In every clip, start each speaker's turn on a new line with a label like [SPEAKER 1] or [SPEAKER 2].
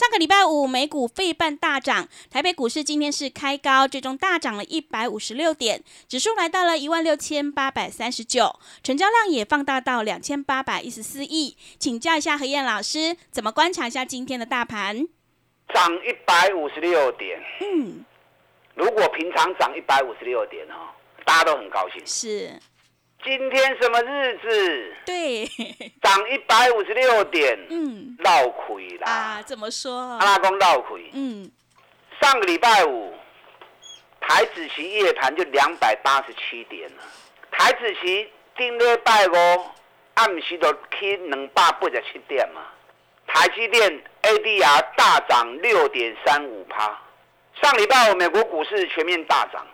[SPEAKER 1] 上个礼拜五，美股费半大涨，台北股市今天是开高，最终大涨了一百五十六点，指数来到了一万六千八百三十九，成交量也放大到两千八百一十四亿。请教一下何燕老师，怎么观察一下今天的大盘？
[SPEAKER 2] 涨一百五十六点，嗯，如果平常涨一百五十六点哦，大家都很高兴。
[SPEAKER 1] 是。
[SPEAKER 2] 今天什么日子？
[SPEAKER 1] 对，
[SPEAKER 2] 涨一百五十六点，嗯，闹亏啦。
[SPEAKER 1] 啊，怎么说？
[SPEAKER 2] 阿拉公闹亏。嗯，上个礼拜五，台子期夜盘就两百八十七点了。台子期顶礼拜五暗时都去两百八十七点嘛。台积电 ADR 大涨六点三五趴。上礼拜五美国股市全面大涨，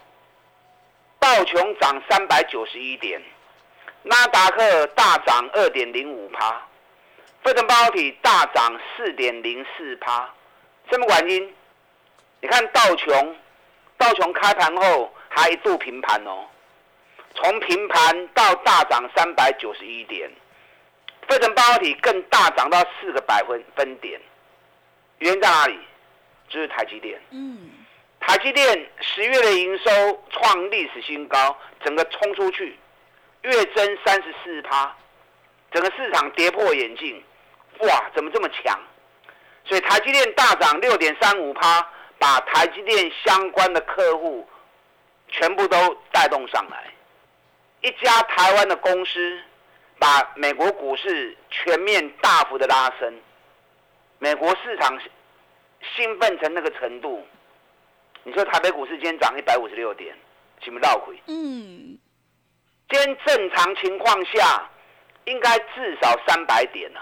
[SPEAKER 2] 道琼涨三百九十一点。纳达克大涨二点零五趴，费城半导体大涨四点零四趴，什么原因？你看道琼，道琼开盘后还一度平盘哦，从平盘到大涨三百九十一点，费城半导体更大涨到四个百分分点，原因在哪里？就是台积电。嗯，台积电十月的营收创历史新高，整个冲出去。月增三十四趴，整个市场跌破眼镜，哇，怎么这么强？所以台积电大涨六点三五趴，把台积电相关的客户全部都带动上来。一家台湾的公司把美国股市全面大幅的拉升，美国市场兴奋成那个程度，你说台北股市今天涨一百五十六点，是不是绕亏？嗯。今天正常情况下，应该至少三百点了，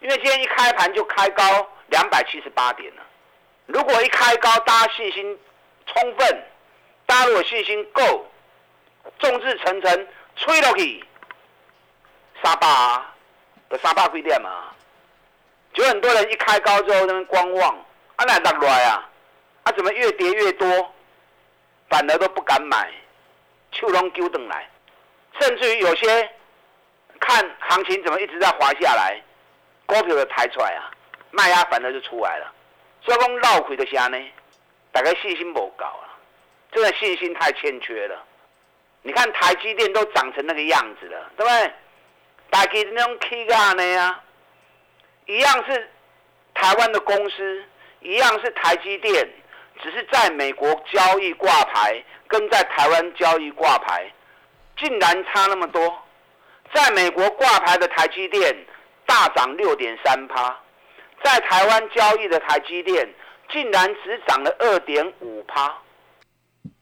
[SPEAKER 2] 因为今天一开盘就开高两百七十八点了。如果一开高，大家信心充分，大家如果信心够，众志成城，吹落去，沙坝的沙巴贵点嘛？就很多人一开高之后那边观望，啊那落来啊，啊怎么越跌越多，反而都不敢买，就拢揪等来。甚至于有些看行情怎么一直在滑下来，股票的抬出来啊，卖压反而就出来了。所以讲绕亏的虾呢，大概信心不高了，真的信心太欠缺了。你看台积电都长成那个样子了，对不对？台积那种 K 干的呀，一样是台湾的公司，一样是台积电，只是在美国交易挂牌，跟在台湾交易挂牌。竟然差那么多，在美国挂牌的台积电大涨六点三趴，在台湾交易的台积电竟然只涨了二点五趴，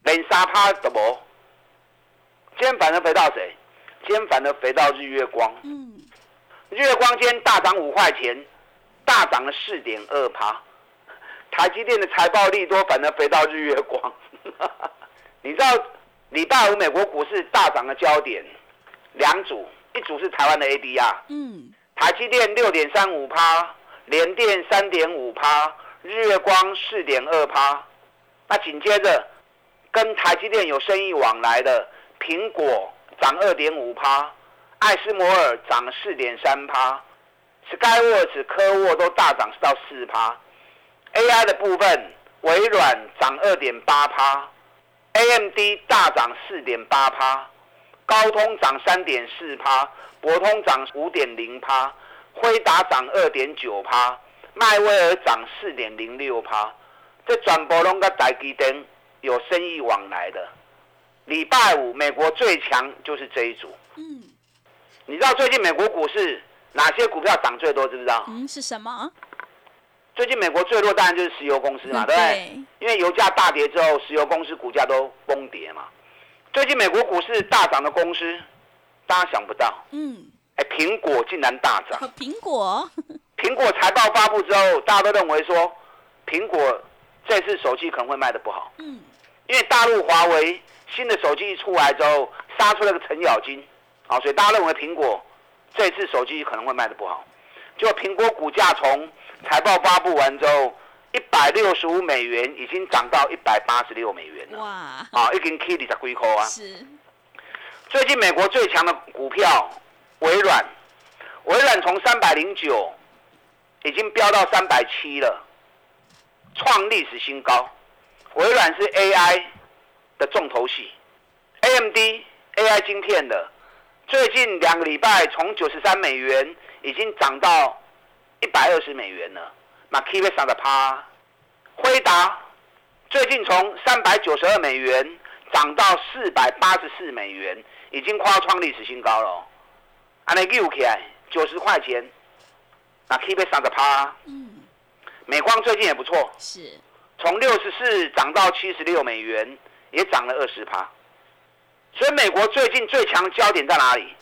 [SPEAKER 2] 连三趴都无。今天反而肥到谁？今天反而肥到日月光。嗯，日月光今天大涨五块钱，大涨了四点二趴。台积电的财报利多，反而肥到日月光。你知道？礼拜五美国股市大涨的焦点，两组，一组是台湾的 ADR，嗯，台积电六点三五趴，联电三点五趴，日月光四点二趴，那紧接着跟台积电有生意往来的苹果涨二点五趴，艾斯摩尔涨四点三趴，Skyworks 科沃都大涨到四趴，AI 的部分微软涨二点八趴。A.M.D 大涨四点八趴，高通涨三点四趴，博通涨五点零趴，辉达涨二点九趴，迈威尔涨四点零六趴。这转播拢跟台积电有生意往来的。礼拜五美国最强就是这一组。嗯，你知道最近美国股市哪些股票涨最多？知不知道？
[SPEAKER 1] 嗯，是什么？
[SPEAKER 2] 最近美国最弱当然就是石油公司嘛，对不对？因为油价大跌之后，石油公司股价都崩跌嘛。最近美国股市大涨的公司，大家想不到，嗯，哎，苹果竟然大涨。
[SPEAKER 1] 苹果，
[SPEAKER 2] 苹果财报发布之后，大家都认为说，苹果这次手机可能会卖的不好，嗯，因为大陆华为新的手机一出来之后，杀出了个程咬金，啊，所以大家认为苹果这次手机可能会卖的不好。就苹果股价从财报发布完之后，一百六十五美元已经涨到一百八十六美元了。哇！啊，已经 K 二十几块啊。是。最近美国最强的股票微软，微软从三百零九已经飙到三百七了，创历史新高。微软是 AI 的重头戏，AMD AI 晶片的，最近两个礼拜从九十三美元。已经涨到一百二十美元呢，那 K 线上的趴，辉达最近从三百九十二美元涨到四百八十四美元，已经跨创历史新高了。安尼又起来九十块钱，那 K 线上的趴，嗯，美光最近也不错，
[SPEAKER 1] 是，
[SPEAKER 2] 从六十四涨到七十六美元，也涨了二十趴。所以美国最近最强的焦点在哪里？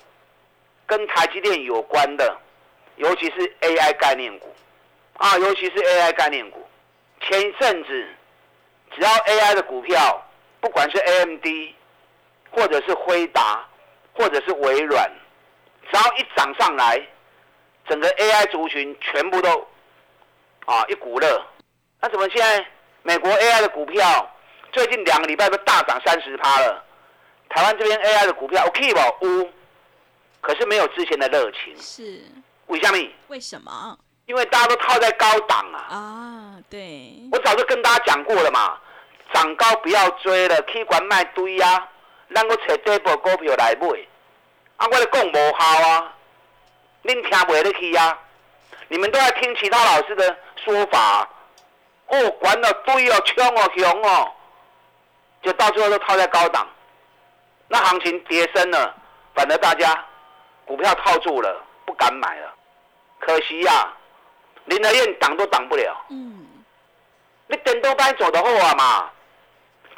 [SPEAKER 2] 跟台积电有关的。尤其是 AI 概念股，啊，尤其是 AI 概念股，前一阵子只要 AI 的股票，不管是 AMD，或者是辉达，或者是微软，只要一涨上来，整个 AI 族群全部都啊一股热。那怎么现在美国 AI 的股票最近两个礼拜都大涨三十趴了？台湾这边 AI 的股票 OK 吧？呜，可是没有之前的热情。
[SPEAKER 1] 是。
[SPEAKER 2] 为什么？
[SPEAKER 1] 为什么？
[SPEAKER 2] 因为大家都套在高档啊！
[SPEAKER 1] 啊，对。
[SPEAKER 2] 我早就跟大家讲过了嘛，涨高不要追了，去管卖堆啊，咱个找底部股票来买。啊，我咧讲无效啊，恁听袂得去啊？你们都在听其他老师的说法，哦，管了堆哦，冲哦，熊哦，就到最后都套在高档。那行情跌升了，反而大家股票套住了，不敢买了。可惜呀，林德燕挡都挡不了。嗯，你等多班走的后啊嘛，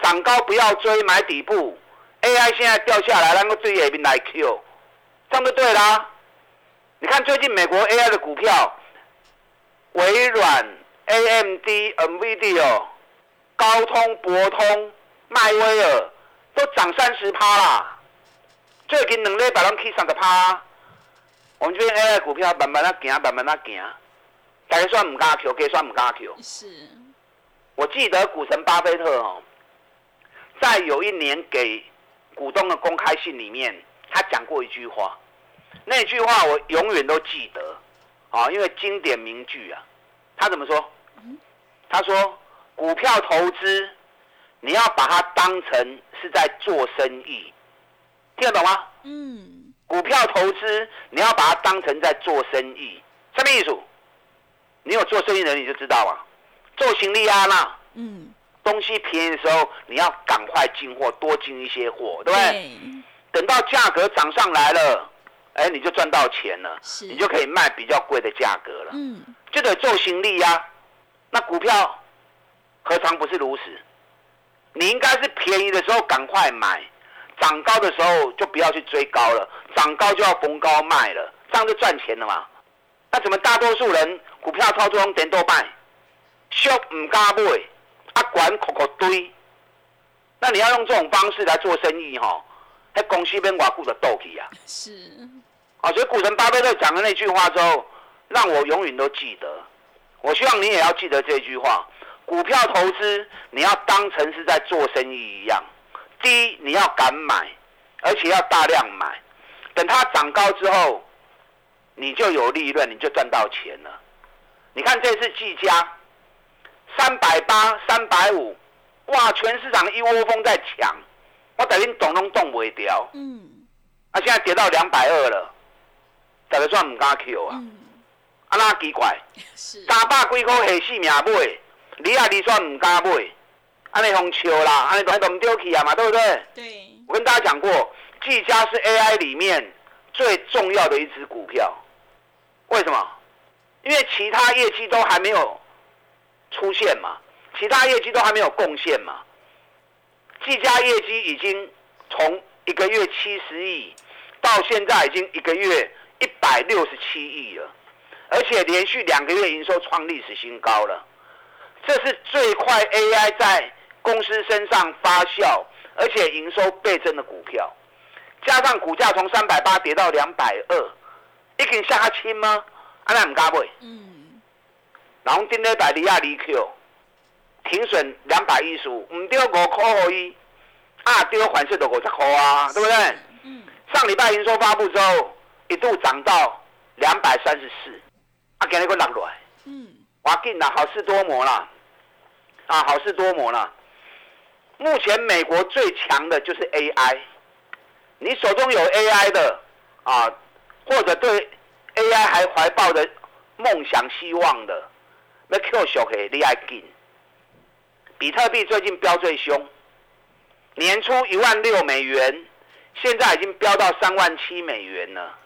[SPEAKER 2] 涨高不要追，买底部。AI 现在掉下来，那个对下面来 Q，这样就对啦。你看最近美国 AI 的股票，微软、AMD、NVIDIA、高通、博通、迈威尔都涨三十趴啦。最近两礼拜拢去三十趴。我们这边 AI 股票慢慢的行，慢慢的行，大家算唔敢 Q，给算唔敢 Q。
[SPEAKER 1] 是，
[SPEAKER 2] 我记得股神巴菲特哦，在有一年给股东的公开信里面，他讲过一句话，那句话我永远都记得，啊，因为经典名句啊。他怎么说？他说，股票投资你要把它当成是在做生意，听得懂吗？嗯。股票投资，你要把它当成在做生意，什么意思？你有做生意的人你就知道啊，做行李啊那，嗯，东西便宜的时候，你要赶快进货，多进一些货，对不对？等到价格涨上来了，哎，你就赚到钱了，你就可以卖比较贵的价格了，嗯，就得做行李呀。那股票何尝不是如此？你应该是便宜的时候赶快买。涨高的时候就不要去追高了，涨高就要逢高卖了，这样就赚钱了嘛。那怎么大多数人股票操作用点都卖，小唔敢买，啊管口口堆。那你要用这种方式来做生意哈，在公司边寡顾的斗气啊。
[SPEAKER 1] 是。
[SPEAKER 2] 啊，所以股神巴菲特讲的那句话之后，让我永远都记得。我希望你也要记得这句话：股票投资你要当成是在做生意一样。第一，你要敢买，而且要大量买，等它涨高之后，你就有利润，你就赚到钱了。你看这次技嘉三百八、三百五，哇，全市场一窝蜂在抢，我等于动都动不掉。嗯，啊，现在跌到两百二了，大家算唔敢 Q 啊？啊，那奇怪，三百几块下四命买，你啊，你算唔敢买？安尼红球啦，安尼都都丢弃啊嘛，对不对？
[SPEAKER 1] 对。
[SPEAKER 2] 我跟大家讲过，技嘉是 AI 里面最重要的一只股票。为什么？因为其他业绩都还没有出现嘛，其他业绩都还没有贡献嘛。技嘉业绩已经从一个月七十亿，到现在已经一个月一百六十七亿了，而且连续两个月营收创历史新高了。这是最快 AI 在公司身上发酵，而且营收倍增的股票，加上股价从三百八跌到两百二，一定下轻吗？阿那唔加买。嗯。然后今天百利亚离 Q。停损两百一十五，唔丢五块而已，啊丢还是都五十块啊，对不对？嗯。上礼拜营收发布之后，一度涨到两百三十四，啊，今日个落落来。嗯。哇，紧啦，好事多磨啦，啊，好事多磨啦。目前美国最强的就是 AI，你手中有 AI 的啊，或者对 AI 还怀抱着梦想希望的，那 Q 小黑你爱紧。比特币最近飙最凶，年初一万六美元，现在已经飙到三万七美元了。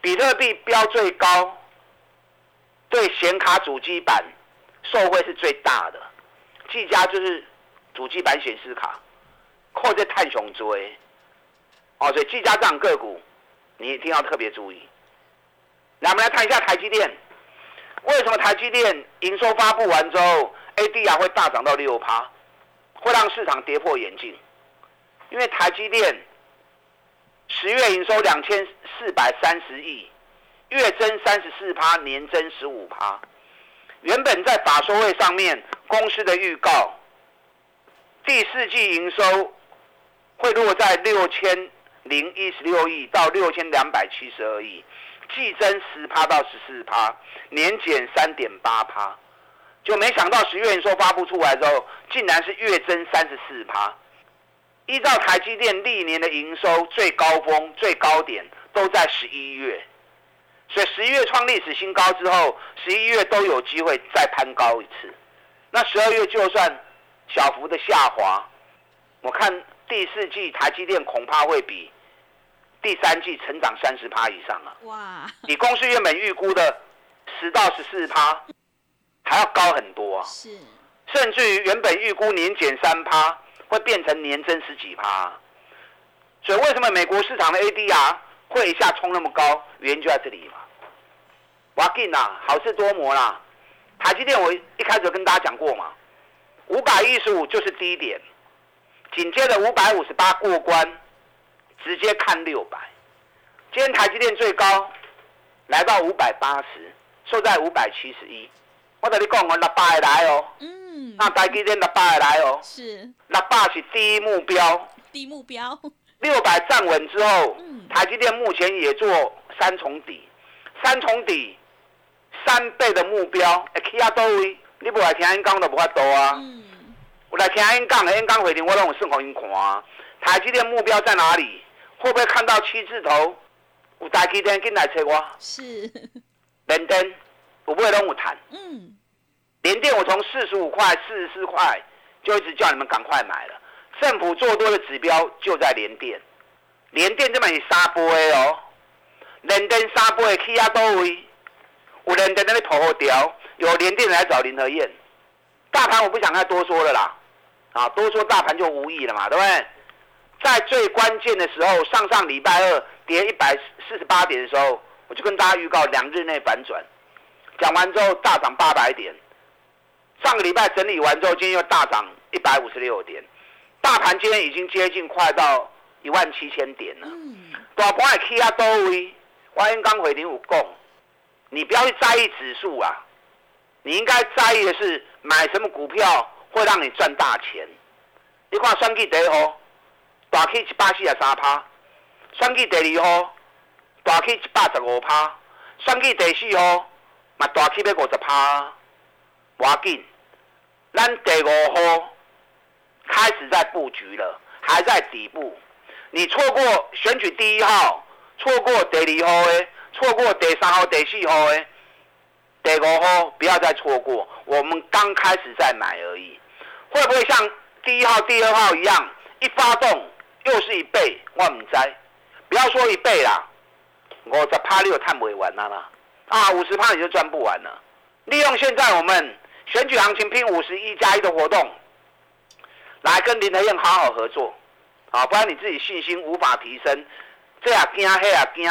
[SPEAKER 2] 比特币飙最高，对显卡主机板受惠是最大的。技嘉就是主机板显示卡，靠在探熊追。哦，所以技嘉这样个股，你一定要特别注意。那我们来看一下台积电，为什么台积电营收发布完之后？ADR 会大涨到六趴，会让市场跌破眼镜。因为台积电十月营收两千四百三十亿，月增三十四趴，年增十五趴。原本在法说会上面公司的预告，第四季营收会落在六千零一十六亿到六千两百七十二亿，季增十趴到十四趴，年减三点八趴。就没想到十月营收发布出来之后，竟然是月增三十四趴。依照台积电历年的营收最高峰、最高点都在十一月，所以十一月创历史新高之后，十一月都有机会再攀高一次。那十二月就算小幅的下滑，我看第四季台积电恐怕会比第三季成长三十趴以上啊！哇，比公司原本预估的十到十四趴。还要高很多啊！是，甚至于原本预估年减三趴，会变成年增十几趴。所以为什么美国市场的 ADR 会一下冲那么高？原因就在这里嘛。哇劲呐，好事多磨啦！台积电我一开始跟大家讲过嘛，五百一十五就是低点，紧接着五百五十八过关，直接看六百。今天台积电最高来到五百八十，收在五百七十一。我跟你讲，我六百来哦。嗯。那台积电六百会来哦。是。六百是第一目标。
[SPEAKER 1] 第一目标。
[SPEAKER 2] 六百站稳之后，台积电目前也做三重底，三重底三倍的目标，会去啊多位？你不来听因讲都无法度啊。嗯。我来听因讲，因讲回听我拢有算给因看啊。台积电目标在哪里？会不会看到七字头？有台积电进来找我。是。连登。我不会拢有谈。嗯，连电我从四十五块、四十四块就一直叫你们赶快买了。政府做多的指标就在连电，连电这么是三波哦，连电三波起啊多位，有连电那里跑掉，有连电来找林和燕。大盘我不想再多说了啦，啊，多说大盘就无意了嘛，对不对？在最关键的时候，上上礼拜二跌一百四十八点的时候，我就跟大家预告两日内反转。讲完之后大涨八百点，上个礼拜整理完之后，今天又大涨一百五十六点，大盘今天已经接近快到一万七千点了。大盘也 K 啊多位，欢迎刚回零五共，你不要去在意指数啊，你应该在意的是买什么股票会让你赚大钱。你看双 K 第一号，大 K 一百四十三趴，双 K 第二号，大 K 一百十五趴，双 K 第四号。嘛大起要五十趴，要紧。咱第五号开始在布局了，还在底部。你错过选举第一号，错过第二号的，错过第三号、第四号的，第五号不要再错过。我们刚开始在买而已，会不会像第一号、第二号一样，一发动又是一倍？我唔知，不要说一倍啦，五十趴你就赚不完啦啦。啊，五十趴你就赚不完了。利用现在我们选举行情拼五十一加一的活动，来跟林德燕好好合作，啊，不然你自己信心无法提升，这样惊，那啊惊，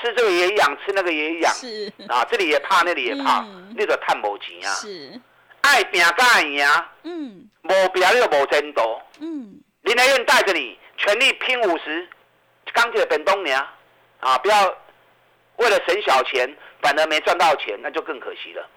[SPEAKER 2] 吃这个也痒，吃那个也痒，
[SPEAKER 1] 是。
[SPEAKER 2] 啊，这里也怕，那里也怕，
[SPEAKER 1] 嗯。
[SPEAKER 2] 你就探无钱啊，
[SPEAKER 1] 是，
[SPEAKER 2] 爱拼才会赢，
[SPEAKER 1] 嗯。
[SPEAKER 2] 无拼你就无前途。
[SPEAKER 1] 嗯，
[SPEAKER 2] 林来燕带着你全力拼五十，钢铁本东娘啊，不要为了省小钱，反而没赚到钱，那就更可惜了。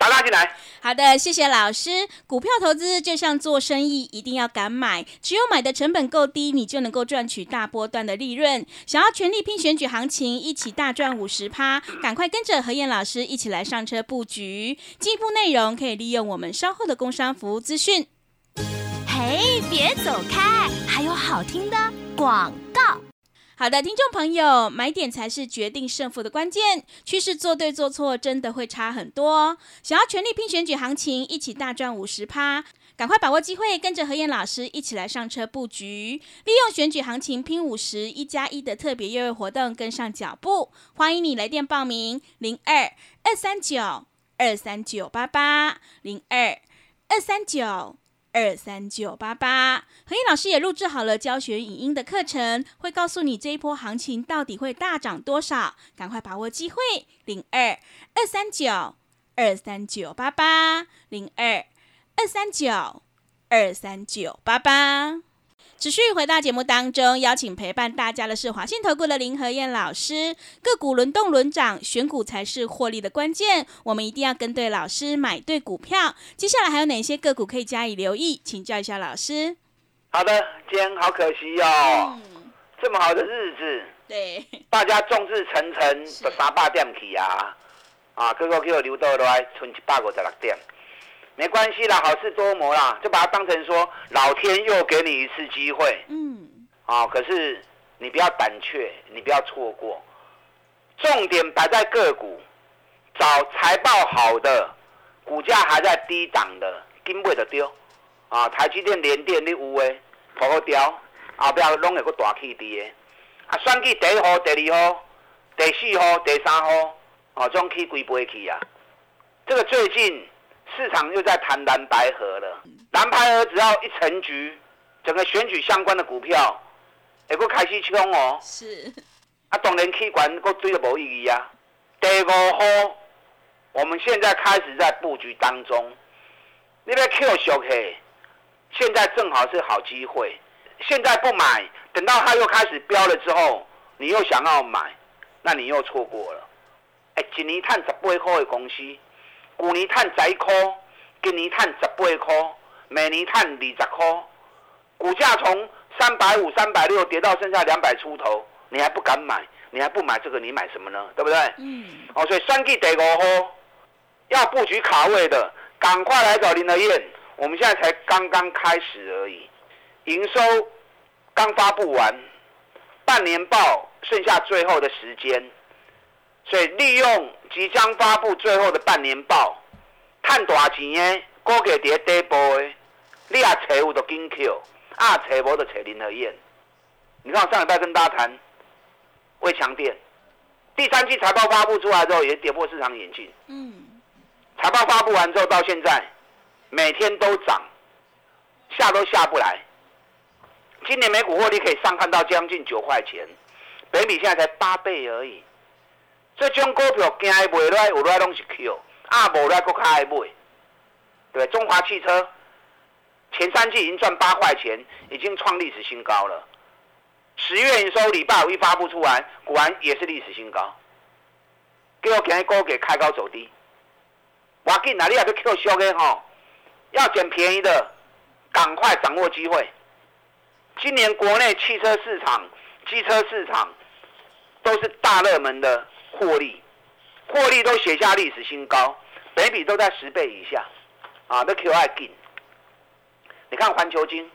[SPEAKER 2] 打打进来，
[SPEAKER 1] 好的，谢谢老师。股票投资就像做生意，一定要敢买，只有买的成本够低，你就能够赚取大波段的利润。想要全力拼选举行情，一起大赚五十趴，赶快跟着何燕老师一起来上车布局。进一步内容可以利用我们稍后的工商服务资讯。
[SPEAKER 3] 嘿，别走开，还有好听的广告。
[SPEAKER 1] 好的，听众朋友，买点才是决定胜负的关键。趋势做对做错，真的会差很多。想要全力拼选举行情，一起大赚五十趴，赶快把握机会，跟着何燕老师一起来上车布局，利用选举行情拼五十一加一的特别优惠活动，跟上脚步。欢迎你来电报名：零二二三九二三九八八零二二三九。二三九八八，何燕老师也录制好了教学影音的课程，会告诉你这一波行情到底会大涨多少，赶快把握机会，零二二三九二三九八八，零二二三九二三九八八。持续回到节目当中，邀请陪伴大家的是华信投顾的林和燕老师。个股轮动轮涨，选股才是获利的关键。我们一定要跟对老师，买对股票。接下来还有哪些个股可以加以留意？请教一下老师。
[SPEAKER 2] 好的，今天好可惜哦，
[SPEAKER 1] 嗯，
[SPEAKER 2] 这么好的日子，
[SPEAKER 1] 对，
[SPEAKER 2] 大家众志成城，
[SPEAKER 1] 是
[SPEAKER 2] 就三百点去啊，啊，结果给我留到落来，剩一百五十六点，没关系啦，好事多磨啦，就把它当成说老天又给你一次机会
[SPEAKER 1] 嗯，
[SPEAKER 2] 啊。可是你不要胆怯，你不要错过，重点摆在个股，找财报好的，股价还在低档的，根本就丢啊。台积电、联电你有诶，跑好掉，后壁拢会个大起跌诶。啊，算计第一号、第二号、第四号、第三号，哦，这种起规杯去啊。这个最近市场又在谈蓝白河了，蓝白河只要一成局，整个选举相关的股票，会个开始冲哦。
[SPEAKER 1] 是，
[SPEAKER 2] 啊，当然气管个追都无意义啊。第五号，我们现在开始在布局当中，你要 Q 小 K，，现在正好是好机会。现在不买，等到它又开始飙了之后，你又想要买，那你又错过了。哎，一年赚十八块的公司，去年赚十一块，今年赚十八块，每年赚二十块，股价从三百五、三百六跌到剩下两百出头，你还不敢买，你还不买这个，你买什么呢？对不对？
[SPEAKER 1] 嗯，
[SPEAKER 2] 哦，所以三 G 第五号要布局卡位的，赶快来找林德燕。我们现在才刚刚开始而已，营收刚发布完，半年报剩下最后的时间，所以利用即将发布最后的半年报，赚大钱的，股价伫底部的，你啊找有就紧 Q，啊找无就找林德燕。你看我上礼拜跟大家谈魏强电。第三季财报发布出来之后，也跌破市场眼镜。
[SPEAKER 1] 嗯，
[SPEAKER 2] 财报发布完之后，到现在每天都涨，下都下不来。今年每股获利可以上看到将近九块钱，北米现在才八倍而已。这种股票惊伊卖来，有来拢是 Q，啊无来搁较爱买。对，中华汽车前三季已经赚八块钱，已经创历史新高了。十月营收礼拜五一发布出来，果然也是历史新高。给我今日股给开高走低，我紧哪里也要 Q 小的吼，要捡便宜的，赶快掌握机会。今年国内汽车市场、机车市场都是大热门的获利，获利都写下历史新高，北比都在十倍以下，啊，那 Q 爱紧。你看环球金，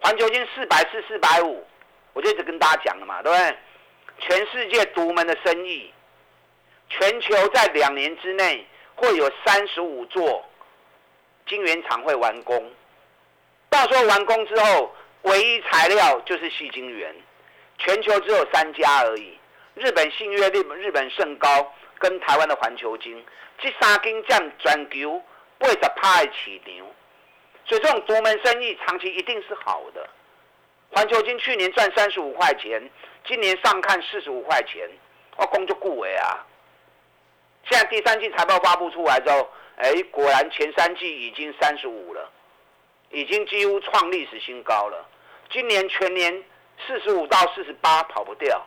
[SPEAKER 2] 环球金四百四、四百五，我就一直跟大家讲了嘛，对不对？全世界独门的生意，全球在两年之内会有三十五座晶圆厂会完工，到时候完工之后，唯一材料就是细晶圆，全球只有三家而已。日本信越、日本日本盛高跟台湾的环球金，这三间占全球八十趴的市场，所以这种独门生意长期一定是好的。环球金去年赚三十五块钱，今年上看四十五块钱，我工作顾为啊。现在第三季财报发布出来之后，哎，果然前三季已经三十五了，已经几乎创历史新高了。今年全年四十五到四十八跑不掉，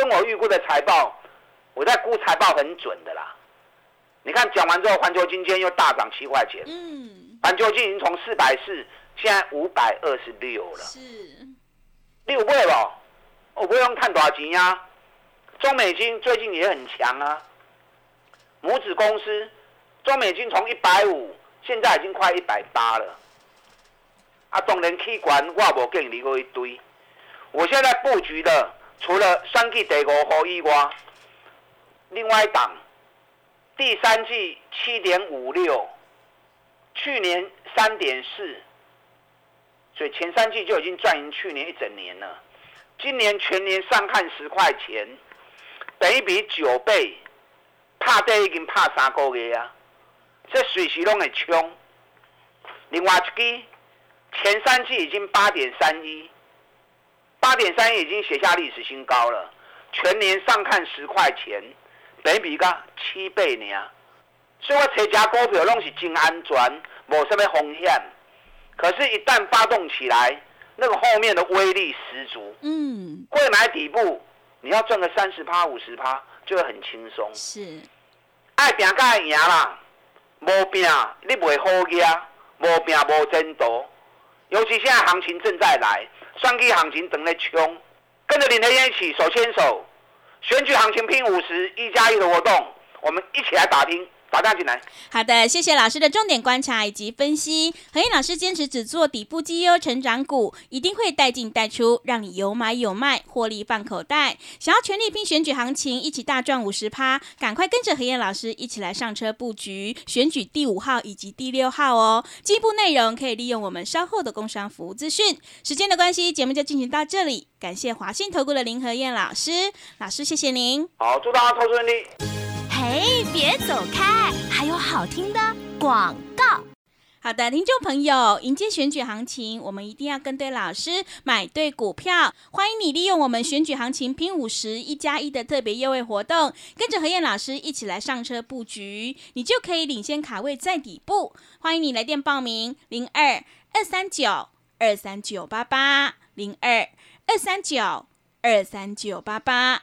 [SPEAKER 2] 跟我预估的财报，我在估财报很准的啦。你看讲完之后，环球金今天又大涨七块钱，嗯，环球金已经从四百四，现在五百二十六了，是六倍了。我不用看多少钱呀。中美金最近也很强啊。母子公司中美金从一百五，现在已经快一百八了。啊，当然器官我无建立过一堆。我现在布局的除了三季第五号以外，另外一档第三季七点五六，去年三点四，所以前三季就已经赚赢去年一整年了。今年全年上看十块钱，等于比九倍。拍底已经拍三个月啊，这随时拢会冲。另外一支前三季已经八点三一，八点三已经写下历史新高了。全年上看十块钱，等比个七倍呢。所以我找家股票拢是真安全，无什么风险。可是，一旦发动起来，那个后面的威力十足。嗯。贵买底部，你要赚个三十趴、五十趴。就会很轻松，是爱拼才会赢啦，无拼你袂好压，无拼无争夺。尤其现在行情正在来，双击行情等在冲，跟着林德燕一起手牵手，选举行情拼五十一加一的活动，我们一起来打拼。打进来。
[SPEAKER 1] 好的，谢谢老师的重点观察以及分析。何燕老师坚持只做底部绩优成长股，一定会带进带出，让你有买有卖，获利放口袋。想要全力拼选举行情，一起大赚五十趴，赶快跟着何燕老师一起来上车布局选举第五号以及第六号哦。进一步内容可以利用我们稍后的工商服务资讯。时间的关系，节目就进行到这里。感谢华信投顾的林何燕老师，老师谢谢您。
[SPEAKER 2] 好，祝大家投资顺利。
[SPEAKER 3] 嘿，别走开！还有好听的广告。
[SPEAKER 1] 好的，听众朋友，迎接选举行情，我们一定要跟对老师，买对股票。欢迎你利用我们选举行情拼五十一加一的特别优惠活动，跟着何燕老师一起来上车布局，你就可以领先卡位在底部。欢迎你来电报名：零二二三九二三九八八零二二三九二三九八八。